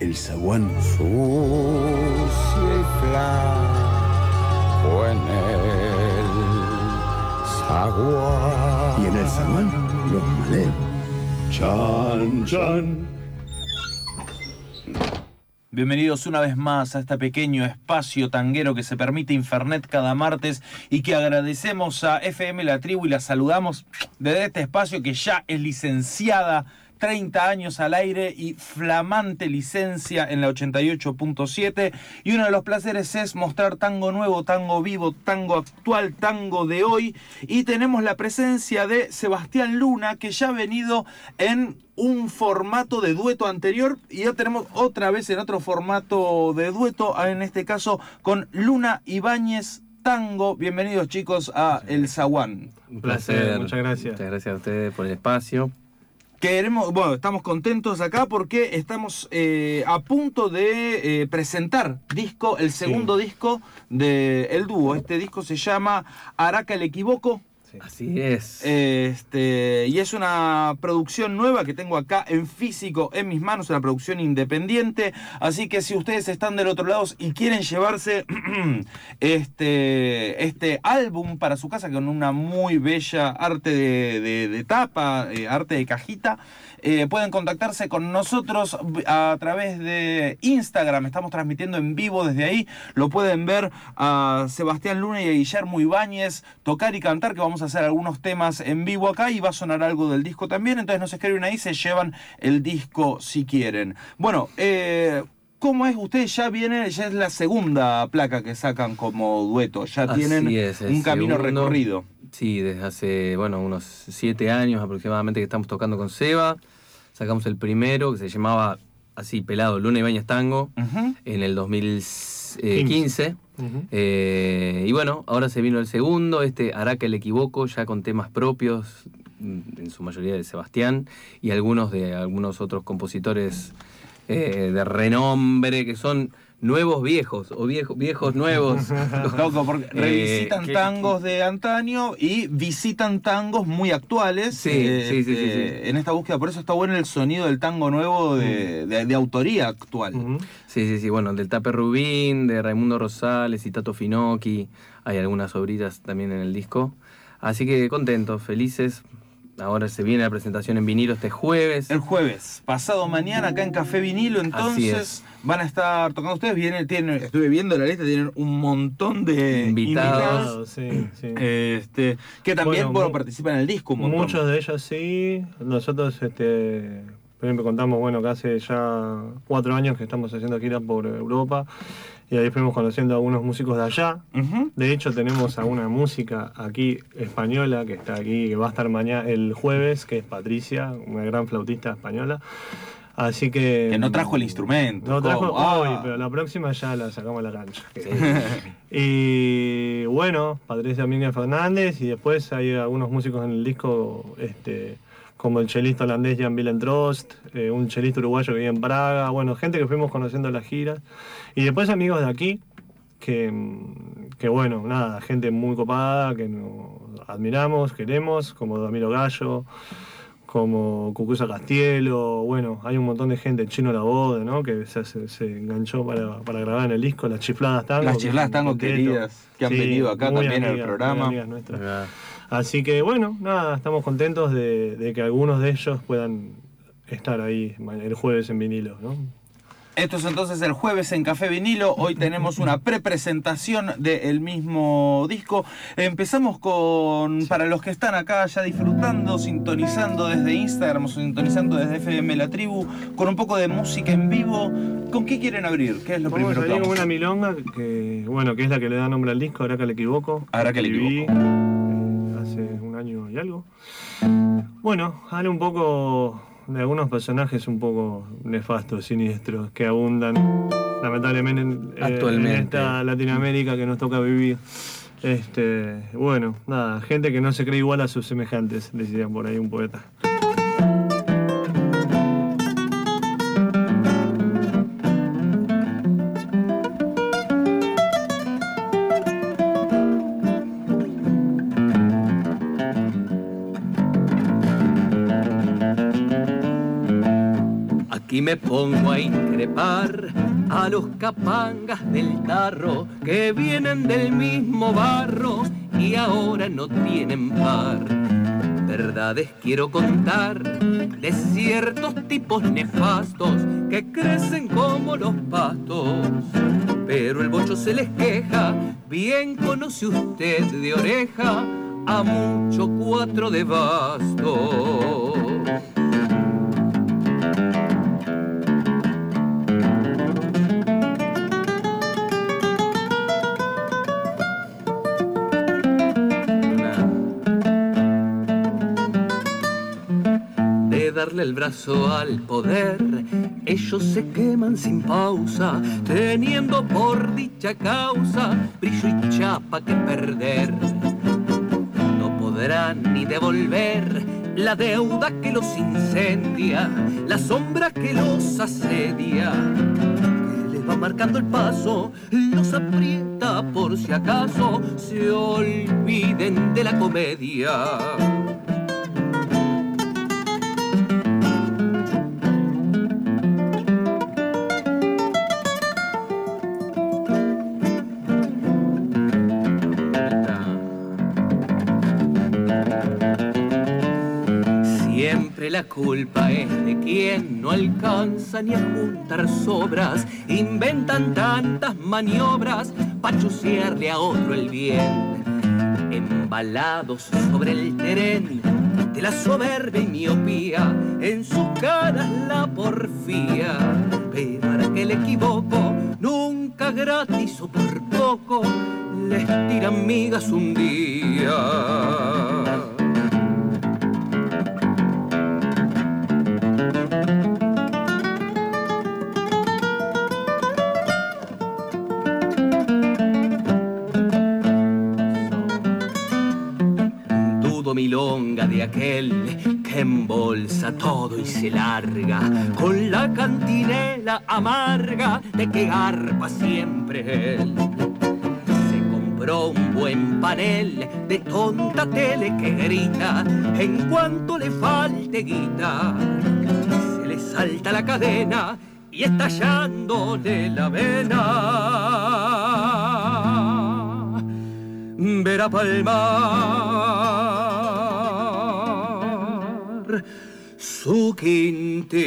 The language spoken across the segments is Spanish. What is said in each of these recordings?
el zaguán. Sucia y flaco en el zaguán. Y en el zaguán, los maleos. Chan, chan. Bienvenidos una vez más a este pequeño espacio tanguero que se permite Infernet cada martes y que agradecemos a FM La Tribu y la saludamos desde este espacio que ya es licenciada 30 años al aire y flamante licencia en la 88.7. Y uno de los placeres es mostrar tango nuevo, tango vivo, tango actual, tango de hoy. Y tenemos la presencia de Sebastián Luna, que ya ha venido en un formato de dueto anterior y ya tenemos otra vez en otro formato de dueto, en este caso con Luna Ibáñez Tango. Bienvenidos chicos a El Zaguán. Un placer, muchas gracias. Muchas gracias a ustedes por el espacio. Queremos, bueno, estamos contentos acá porque estamos eh, a punto de eh, presentar disco, el segundo disco de El Dúo. Este disco se llama Araca el Equivoco. Así es. Este, y es una producción nueva que tengo acá en físico en mis manos, una producción independiente. Así que si ustedes están del otro lado y quieren llevarse este, este álbum para su casa con una muy bella arte de, tapa, eh, arte de cajita, eh, pueden contactarse con nosotros a través de Instagram. Estamos transmitiendo en vivo desde ahí. Lo pueden ver a Sebastián Luna y a Guillermo Ibáñez tocar y cantar, que vamos a hacer algunos temas en vivo acá y va a sonar algo del disco también. Entonces nos escriben ahí, se llevan el disco si quieren. Bueno, eh, ¿Cómo es? Ustedes ya vienen, ya es la segunda placa que sacan como dueto, ya tienen un camino recorrido. Sí, desde hace, bueno, unos siete años aproximadamente que estamos tocando con Seba. Sacamos el primero, que se llamaba así, pelado, Luna y Bañas Tango, en el 2015. Eh, y bueno, ahora se vino el segundo, este Hará que le equivoco, ya con temas propios, mm, en su mayoría de Sebastián, y algunos de algunos otros compositores eh, de renombre que son nuevos viejos o viejos, viejos nuevos. Loco, porque eh, revisitan tangos de antaño y visitan tangos muy actuales. Sí, sí, sí, En esta búsqueda, por eso está bueno el sonido del tango nuevo de, mm. autoría actual. Sí, sí, sí, bueno, del Tape Rubín, de Raimundo Rosales y Tato Finocchi, hay algunas obritas también en el disco. Así que contentos, felices, Ahora se viene la presentación en vinilo este jueves. El jueves, pasado mañana acá en Café Vinilo, entonces van a estar tocando ustedes. Viene, tienen, estuve viendo la lista, tienen un montón de invitados, sí, sí. Este, que también bueno, participan en el disco. Muchos de ellos sí. Nosotros, este, por ejemplo, contamos bueno que hace ya cuatro años que estamos haciendo giras por Europa y ahí fuimos conociendo a algunos músicos de allá. De hecho, tenemos a una música aquí española que está aquí, que va a estar mañana el jueves, que es Patricia, una gran flautista española. Así que. Que no trajo el instrumento. No trajo hoy, ah. pero la próxima ya la sacamos a la cancha. y bueno, Patricia Miguel Fernández, y después hay algunos músicos en el disco. Este, como el chelista holandés Jan Willentrost, eh, un chelista uruguayo que vive en Praga, bueno, gente que fuimos conociendo en las giras. Y después amigos de aquí, que, que bueno, nada, gente muy copada, que nos admiramos, queremos, como Damiro Gallo, como Cucusa Castielo, bueno, hay un montón de gente, Chino La Boda, ¿no? Que se, se, enganchó para, para, grabar en el disco, las chifladas tango. Las chifladas tango queridas, que han venido acá también en el programa. Así que bueno, nada, estamos contentos de, que algunos de ellos puedan estar ahí el jueves en vinilo, ¿no? Esto es entonces el jueves en Café Vinilo. Hoy tenemos una prepresentación del mismo disco. Empezamos con, para los que están acá ya disfrutando, sintonizando desde Instagram sintonizando desde FM La Tribu, con un poco de música en vivo. ¿Con qué quieren abrir? ¿Qué es lo primero que vamos? una milonga que, bueno, que es la que le da nombre al disco, ahora que le equivoco. Ahora que le equivoco. Hace un año y algo. Bueno, habla un poco de algunos personajes un poco nefastos, siniestros, que abundan lamentablemente en, eh, Actualmente. en esta Latinoamérica que nos toca vivir. Este, bueno, nada, gente que no se cree igual a sus semejantes, decía por ahí un poeta. Me pongo a increpar a los capangas del tarro que vienen del mismo barro y ahora no tienen par. Verdades quiero contar de ciertos tipos nefastos que crecen como los pastos. Pero el bocho se les queja, bien conoce usted de oreja a mucho cuatro de basto. Darle el brazo al poder. Ellos se queman sin pausa, teniendo por dicha causa brillo y chapa que perder. No podrán ni devolver la deuda que los incendia, la sombra que los asedia. Que les va marcando el paso, los aprieta por si acaso se olviden de la comedia. Culpa es de quien no alcanza ni a juntar sobras. Inventan tantas maniobras para chusearle a otro el bien. Embalados sobre el tren de la soberbia miopía, en sus caras la porfía. Pero para que el equivoco, nunca gratis o por poco, les tiran migas un día. De aquel que embolsa todo y se larga con la cantinela amarga de que garpa siempre él. Se compró un buen panel de tonta tele que grita en cuanto le falte guita. Se le salta la cadena y estallándole la vena ver a palmar su quintita.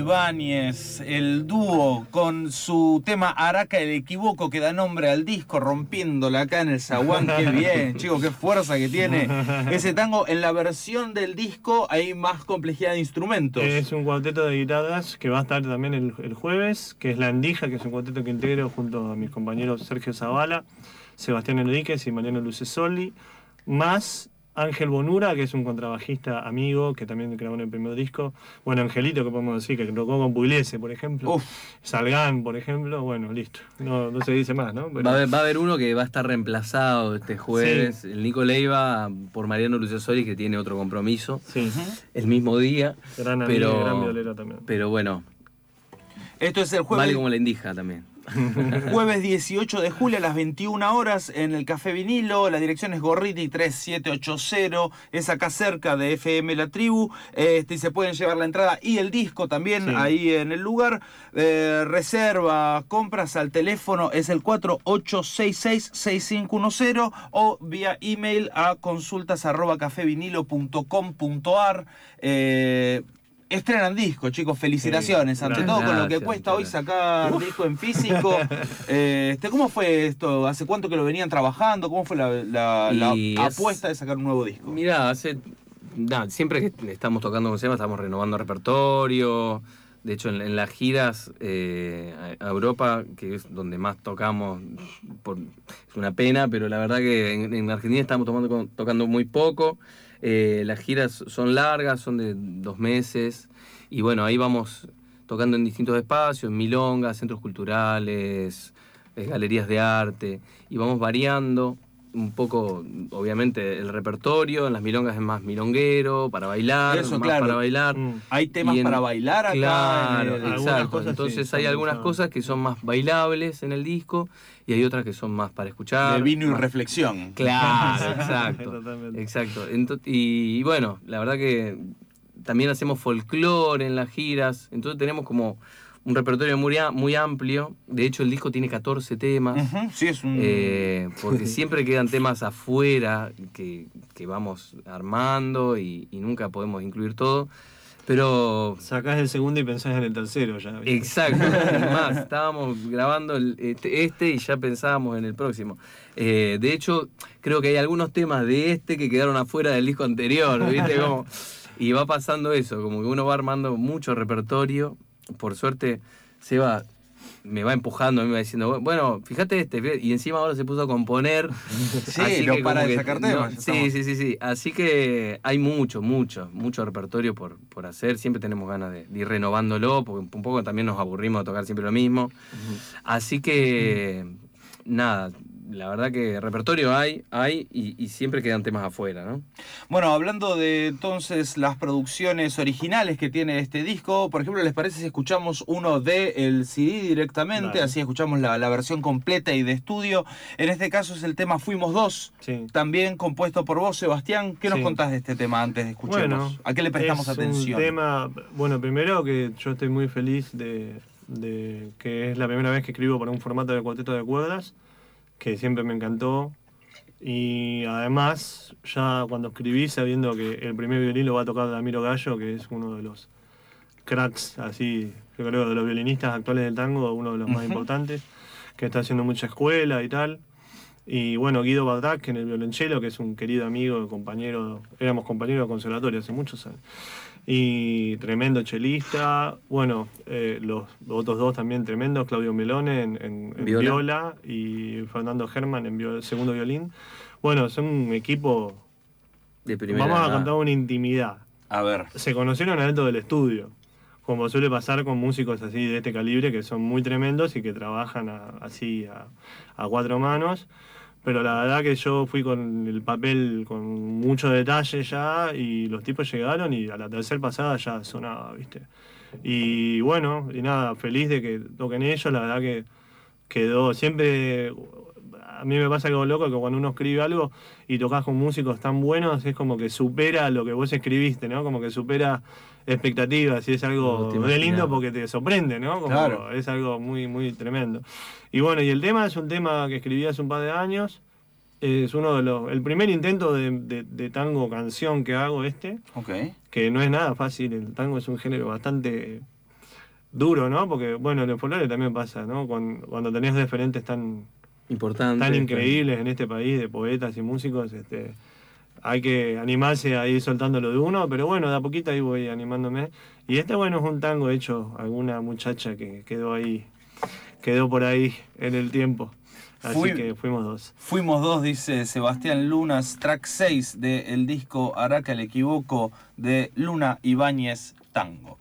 Ibáñez, el dúo con su tema Araca el equivoco que da nombre al disco, rompiéndola acá en el zaguán. Qué bien, chicos, qué fuerza que tiene ese tango. En la versión del disco hay más complejidad de instrumentos. Es un cuarteto de guitarras que va a estar también el, el jueves, que es La Andija, que es un cuarteto que integro junto a mis compañeros Sergio Zavala, Sebastián Enríquez y Mariano Lucesoli, más Ángel Bonura, que es un contrabajista amigo que también grabó en el primer disco. Bueno, Angelito, que podemos decir, que tocó con Pugliese, por ejemplo. Uf. Salgán, por ejemplo. Bueno, listo. No, no se dice más, ¿no? Pero- Va a, haber, va a haber uno que va a estar reemplazado este jueves, el Nico Leiva, por Mariano Lucesoli, que tiene otro compromiso Sí, el mismo día. gran amigo, Pero, gran violero también. pero bueno, Esto es el jueves. vale como la indija también. Jueves 18 de julio a las 21 horas en el Café Vinilo. La dirección es Gorriti 3780. Es acá cerca de FM La Tribu. Este, y se pueden llevar la entrada y el disco también Sí. ahí en el lugar. Eh, reserva, compras al teléfono es el 4866-6510 o vía email a consultas arroba cafevinilo.com.ar. Eh, Estrenan disco, chicos, felicitaciones. Sí, ante gracias. todo con lo que cuesta hoy sacar disco en físico. Eh, este, ¿Cómo fue esto? ¿Hace cuánto que lo venían trabajando? ¿Cómo fue la, la- la Y es- apuesta de sacar un nuevo disco? Mira, hace. siempre que estamos tocando con Seba, estamos renovando repertorio, De hecho, en, las giras eh, a Europa, que es donde más tocamos, es una pena, pero la verdad que en, Argentina estamos tomando, tocando muy poco. Eh, las giras son largas, son de dos meses. Y bueno, ahí vamos tocando en distintos espacios, milongas, centros culturales, eh, galerías de arte. Y vamos variando un poco, obviamente, el repertorio. En las milongas es más milonguero, para bailar, Eso, más claro. para bailar. Mm. Hay temas para bailar acá. Claro, exacto. Entonces hay algunas cosas que son más bailables en el disco y hay otras que son más para escuchar. De vino y reflexión. Claro, exacto. exacto. y, bueno, la verdad que también hacemos folclore en las giras. Entonces tenemos como un repertorio muy, muy amplio. De hecho, el disco tiene 14 temas. sí, es un... Eh, porque siempre quedan temas afuera que, vamos armando y, nunca podemos incluir todo. Pero. Sacás el segundo y pensás en el tercero ya. Exacto. Más, estábamos grabando este, este, y ya pensábamos en el próximo. Eh, de hecho, creo que hay algunos temas de este que quedaron afuera del disco anterior. ¿viste? Como, y va pasando eso, como que uno va armando mucho repertorio por suerte, Seba me va empujando, me va diciendo, bueno, fíjate este, y encima ahora se puso a componer. Sí, lo para de sacar temas. sí, sí, sí, sí. Así que hay mucho, mucho, mucho repertorio por, por hacer. Siempre tenemos ganas de, ir renovándolo, porque un poco también nos aburrimos de tocar siempre lo mismo. Así que, nada, la verdad que repertorio hay, hay y, siempre quedan temas afuera, ¿no? Bueno, hablando de entonces las producciones originales que tiene este disco, por ejemplo, ¿les parece si escuchamos uno de el CD directamente? Así escuchamos la, versión completa y de estudio. En este caso es el tema Fuimos Dos, también compuesto por vos, Sebastián. ¿Qué nos contás de este tema antes de escucharlo? ¿A qué le prestamos es atención? Un tema, bueno, primero que yo estoy muy feliz de, de que es la primera vez que escribo para un formato de cuarteto de cuerdas que siempre me encantó. Y además, ya cuando escribí, sabiendo que el primer violín lo va a tocar Damiro Gallo, que es uno de los cracks, así, yo creo, de los violinistas actuales del tango, uno de los más importantes, que está haciendo mucha escuela y tal. Y bueno, Guido Bardac en el violonchelo, que es un querido amigo, compañero, éramos compañeros de conservatorio hace muchos años y tremendo chelista. Bueno, eh, los, otros dos también tremendos, Claudio Melone en, viola. y Fernando Germán en segundo violín. Bueno, son un equipo... De primera, Vamos a contar una intimidad. A ver. Se conocieron adentro del estudio, como suele pasar con músicos así de este calibre que son muy tremendos y que trabajan así a cuatro manos pero la verdad que yo fui con el papel con mucho detalle ya y los tipos llegaron y a la tercera pasada ya sonaba, ¿viste? Y bueno, y nada, feliz de que toquen ellos, la verdad que quedó siempre a mí me pasa algo loco que cuando uno escribe algo y tocas con músicos tan buenos es como que supera lo que vos escribiste, ¿no? Como que supera expectativas y es algo de lindo porque te sorprende, ¿no? Como Es algo muy, muy tremendo. Y bueno, y el tema es un tema que escribí hace un par de años. Es uno de los. El primer intento de, tango canción que hago este. Que no es nada fácil. El tango es un género bastante duro, ¿no? Porque, bueno, en el folclore también pasa, ¿no? Cuando, cuando tenés referentes tan. Importantes. Tan increíbles en este país de poetas y músicos, este hay que animarse a ir soltándolo de uno, pero bueno, de a poquito ahí voy animándome. Y este, bueno, es un tango hecho alguna muchacha que quedó ahí, quedó por ahí en el tiempo. Así que fuimos dos. Fuimos dos, dice Sebastián Lunas, track 6 del disco Araca el equivoco de Luna Ibáñez Tango.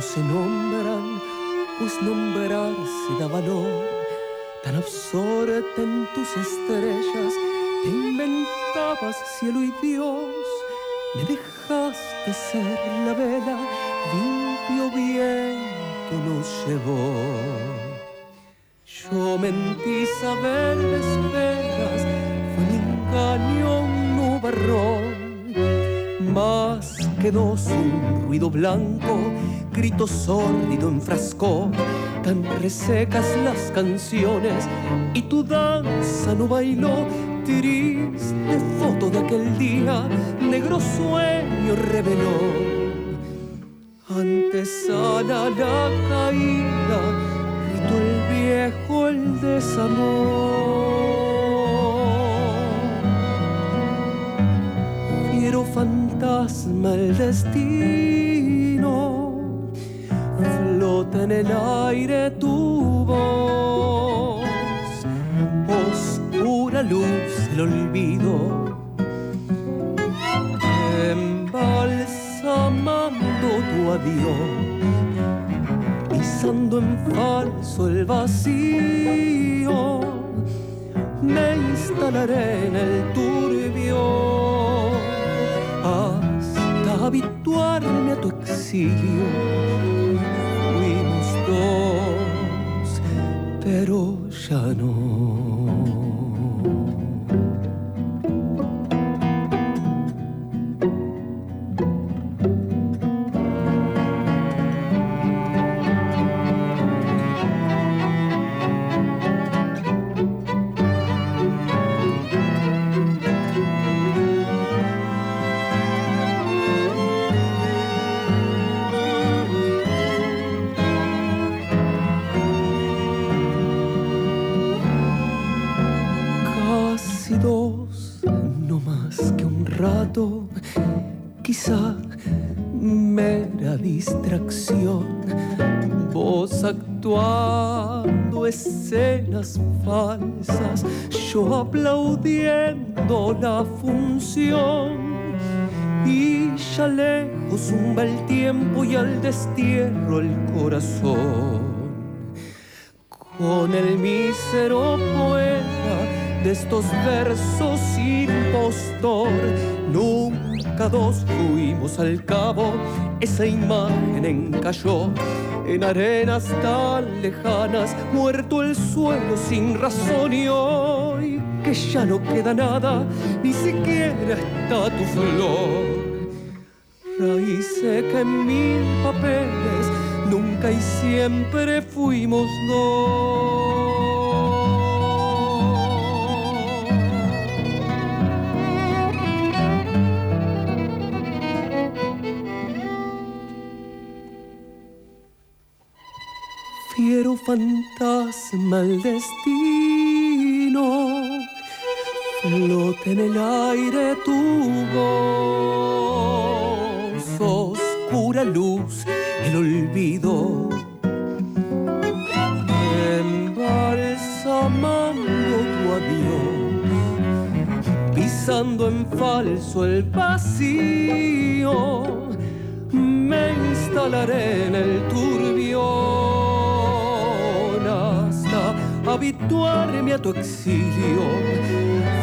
Se nombran, pues nombrarse da valor. Tan absorta en tus estrellas, te inventabas cielo y Dios. Me dejaste ser la vela, limpio viento nos llevó. Yo mentí saber de esperas, fue mi engaño un nubarrón. Más quedó un ruido blanco grito sórdido enfrascó tan resecas las canciones y tu danza no bailó. Triste foto de aquel día, negro sueño reveló. Antes a la caída, gritó el viejo el desamor. Fantasma el destino. Flota en el aire tu voz, oscura luz del olvido, embalsamando tu adiós, pisando en falso el vacío, me instalaré en el turbio hasta habituarme a tu exilio dos, pero ya no. Yo aplaudiendo la función. Y ya lejos zumba el tiempo y al destierro el corazón con el mísero poeta de estos versos impostor. Nunca dos fuimos al cabo, esa imagen encalló en arenas tan lejanas, muerto el suelo sin razón y hoy que ya no queda nada, ni siquiera está tu flor. Raíz seca en mil papeles, nunca y siempre fuimos dos. Fiero fantasma el destino, flota en el aire tu voz, oscura luz, el olvido, embalsamando tu adiós, pisando en falso el vacío, me instalaré en el turbión hasta habituarme a tu exilio.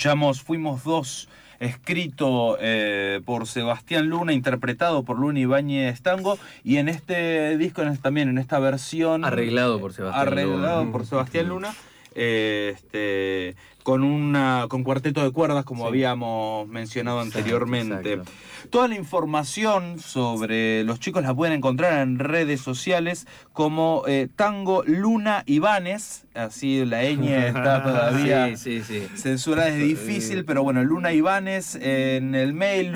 Escuchamos Fuimos Dos, escrito eh, por Sebastián Luna, interpretado por Luna Ibáñez Tango, y en este disco en este- también, en esta versión... Arreglado por Sebastián Arreglado Luna. por Sebastián Luna, eh, este, con, una, con cuarteto de cuerdas, como habíamos mencionado anteriormente. exacto. Toda la información sobre los chicos la pueden encontrar en redes sociales como eh, Tango Luna Ibanes, así la ñ está todavía Sí, sí, sí. censurada, es difícil, pero bueno, Luna Ibanes en el mail,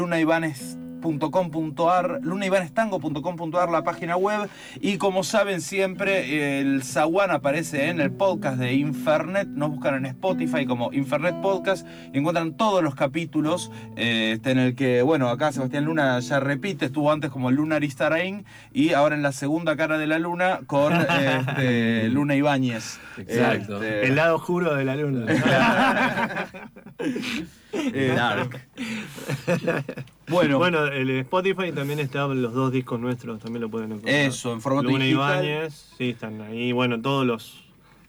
lunaibanes.com.ar, lunaibanestango.com.ar la página web y como saben siempre el Zaguán aparece en el podcast de Infernet, nos buscan en Spotify como Infernet Podcast y encuentran todos los capítulos eh, este, en el que, bueno, acá Sebastián Luna ya repite, estuvo antes como Lunar Istarain y ahora en la segunda cara de la luna con este, Luna Ibáñez. Exacto. Este, El lado oscuro de la luna. eh, Dark. bueno, Bueno, el Spotify también están los dos discos nuestros, también lo pueden encontrar. Eso, en formato Luna digital. Ibáñez, sí, están ahí. Bueno, todos los,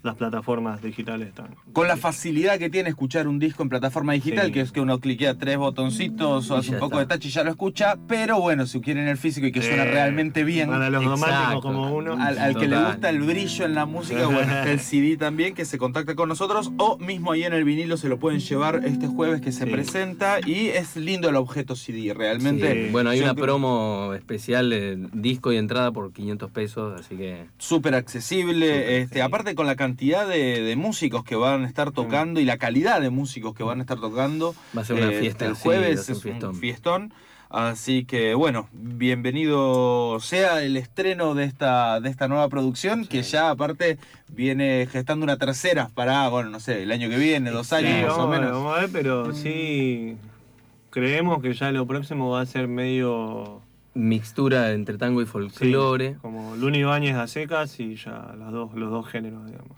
las plataformas digitales están. Con la facilidad que tiene escuchar un disco en plataforma digital, Sí. que es que uno cliquea tres botoncitos o hace un poco está. de touch y ya lo escucha, pero bueno, si quieren el físico y que suena Eh, realmente bien, Para los románticos como uno. al, al que le gusta el brillo en la música, bueno, está el CD también, que se contacta con nosotros, o mismo ahí en el vinilo se lo pueden llevar este jueves que se Sí. presenta, y es lindo el objeto CD, realmente. Sí, Bueno, hay yo una creo- promo especial de disco y entrada por 500 pesos, así que súper accesible, este, accesible. aparte con la cantidad de, de músicos que van a estar tocando y la calidad de músicos que van a estar tocando. Va a ser una eh, fiesta, El sí, jueves un es un fiestón. Así que bueno, bienvenido sea el estreno de esta, de esta nueva producción, que ya aparte viene gestando una tercera para, bueno, no sé, el año que viene, dos Sí, años más o vamos, a ver, menos. vamos a ver, pero sí creemos que ya lo próximo va a ser medio mixtura entre tango y sí, folclore. como Luni Ibáñez a secas y ya las dos, los dos géneros, digamos.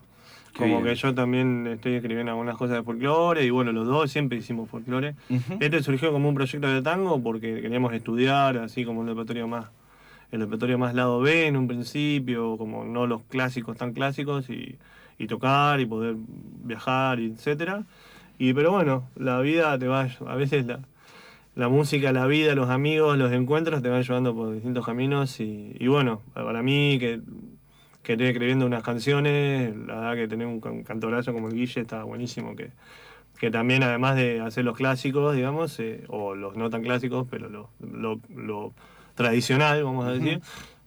Como bien. que yo también estoy escribiendo algunas cosas de folclore y bueno, los dos siempre hicimos folclore. Este surgió como un proyecto de tango porque queríamos estudiar así como el repertorio más el repertorio más lado B en un principio, como no los clásicos tan clásicos y, y tocar y poder viajar y etcétera. Y pero bueno, la vida te va a veces la, la música, la vida, los amigos, los encuentros te van llevando por distintos caminos y, y bueno, para mí que que estoy escribiendo unas canciones, la verdad que tener un, can- cantorazo como el Guille está buenísimo, que, que también además de hacer los clásicos, digamos, eh, o los no tan clásicos, pero lo, lo- lo tradicional, vamos a decir,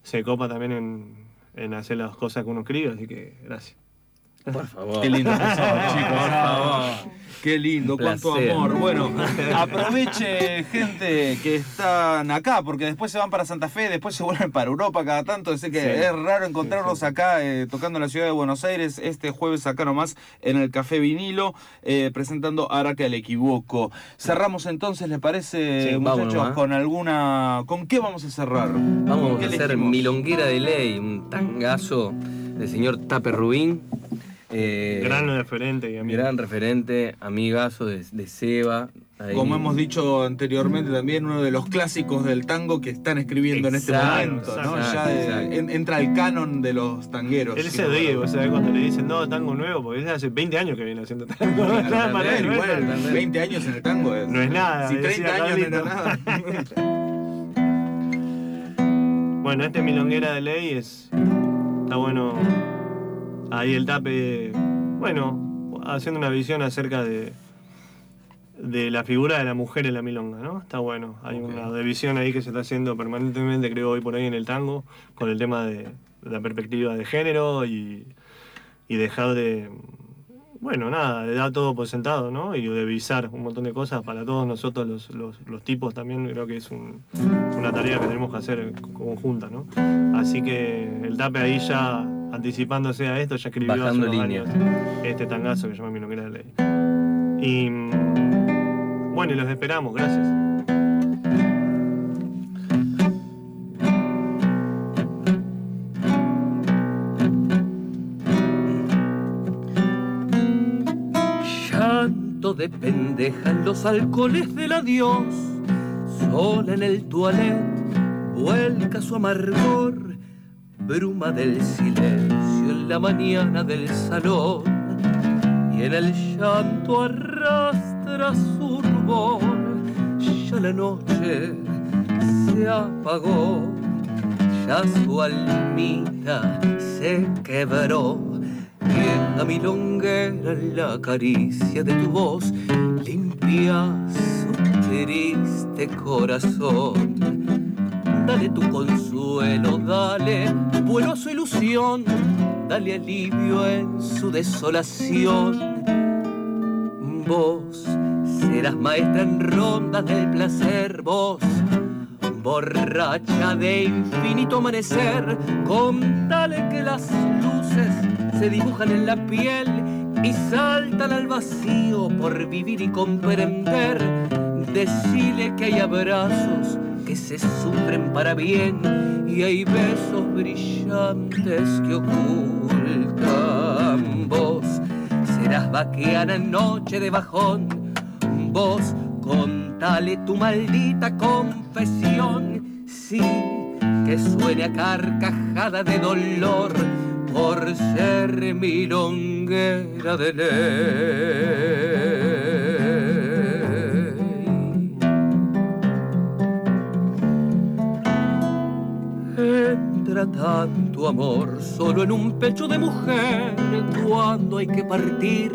se copa también en, en hacer las cosas que uno escribe, así que gracias. Por favor. Qué lindo que son, chicos. por favor. Qué lindo, cuánto amor. Bueno, aproveche, gente que están acá, porque después se van para Santa Fe, después se vuelven para Europa cada tanto. Así que Sí. es raro encontrarlos acá eh, tocando en la ciudad de Buenos Aires este jueves acá nomás en el Café Vinilo, eh, presentando Araca el Equivoco. Cerramos entonces, ¿les parece, muchachos? con alguna. ¿Con qué vamos a cerrar? Vamos ¿Qué a hacer? Milonguera de Ley, un tangazo del señor Tape Rubín. Eh, Gran referente y amigo. gran referente, amigazo de, de Seba. ahí. Como hemos dicho anteriormente, también uno de los clásicos del tango que están escribiendo en este Exacto, momento, ¿no? exacto, ya de- exacto. en- entra el canon de los tangueros. Él se ríe, o sea, cuando le dicen, no, tango nuevo, porque hace 20 años que viene haciendo tango. Claro, Para también, él, no es igual, nada. 20 años en el tango es, No es nada, Si decía 30 años no era nada. Bueno, este Milonguera de Ley es. Está bueno. Ahí el tape. Bueno, haciendo una visión acerca de. De la figura de la mujer en la milonga, ¿no? Está bueno. Hay una división ahí que se está haciendo permanentemente, creo, hoy por ahí en el tango, con el tema de, de la perspectiva de género y, y dejar de. Bueno, nada, de dar todo por sentado, ¿no? Y de visar un montón de cosas para todos nosotros, los, los, los tipos también, creo que es un, una tarea que tenemos que hacer conjunta, ¿no? Así que el tape ahí ya anticipándose a esto, ya escribió hace unos línea. años este tangazo que se llama Milonguera de Ley. Y bueno, y los esperamos, gracias. Llanto de pendeja en los alcoholes del adiós, sola en el toilet, vuelca su amargor, bruma del silencio en la mañana del salón, y en el llanto arrastra su rubor, ya la noche se apagó, ya su almita se quebró. Y en la milonguera la caricia de tu voz limpia su triste corazón. Dale tu consuelo, dale vuelo a su ilusión, dale alivio en su desolación. Vos serás maestra en rondas del placer, vos borracha de infinito amanecer, contale que las luces se dibujan en la piel y saltan al vacío por vivir y comprender. Decile que hay abrazos que se sufren para bien y hay besos brillantes que ocultan. Vos serás vaqueana en noche de bajón, vos contale tu maldita confesión, sí, que suene a carcajada de dolor, por ser milonguera de ley. Tanto amor solo en un pecho de mujer cuando hay que partir,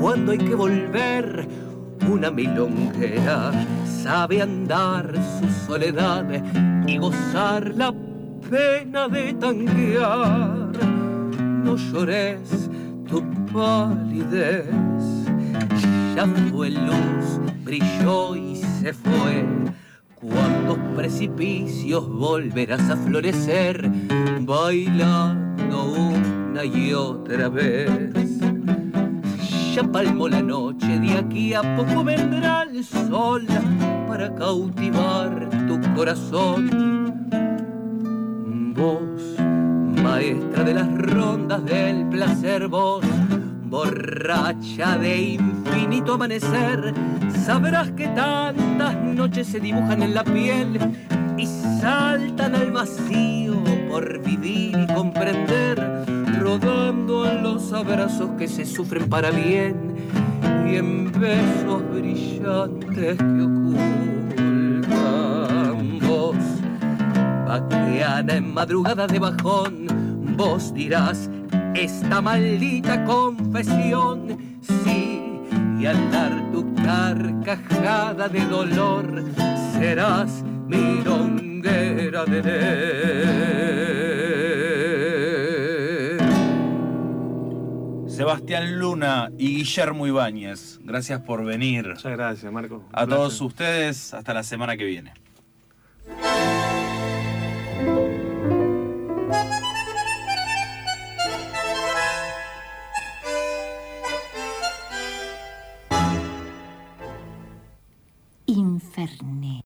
cuando hay que volver. Una milonguera sabe andar su soledad y gozar la pena de tanguear. No llores tu palidez, ya fue luz, brilló y se fue. Cuántos precipicios volverás a florecer, bailando una y otra vez. Ya palmó la noche, de aquí a poco vendrá el sol para cautivar tu corazón vos, maestra de las rondas del placer, vos, borracha de infinito amanecer, sabrás que tantas noches se dibujan en la piel y saltan al vacío por vivir y comprender, rodando en los abrazos que se sufren para bien y en besos brillantes que ocultan vos vaqueana en madrugada de bajón, vos dirás esta maldita confesión, y al dar tu carcajada de dolor, serás mi longuera de ley. Sebastián Luna y Guillermo Ibáñez, gracias por venir. Muchas gracias, Marco. A todos ustedes, hasta la semana que viene.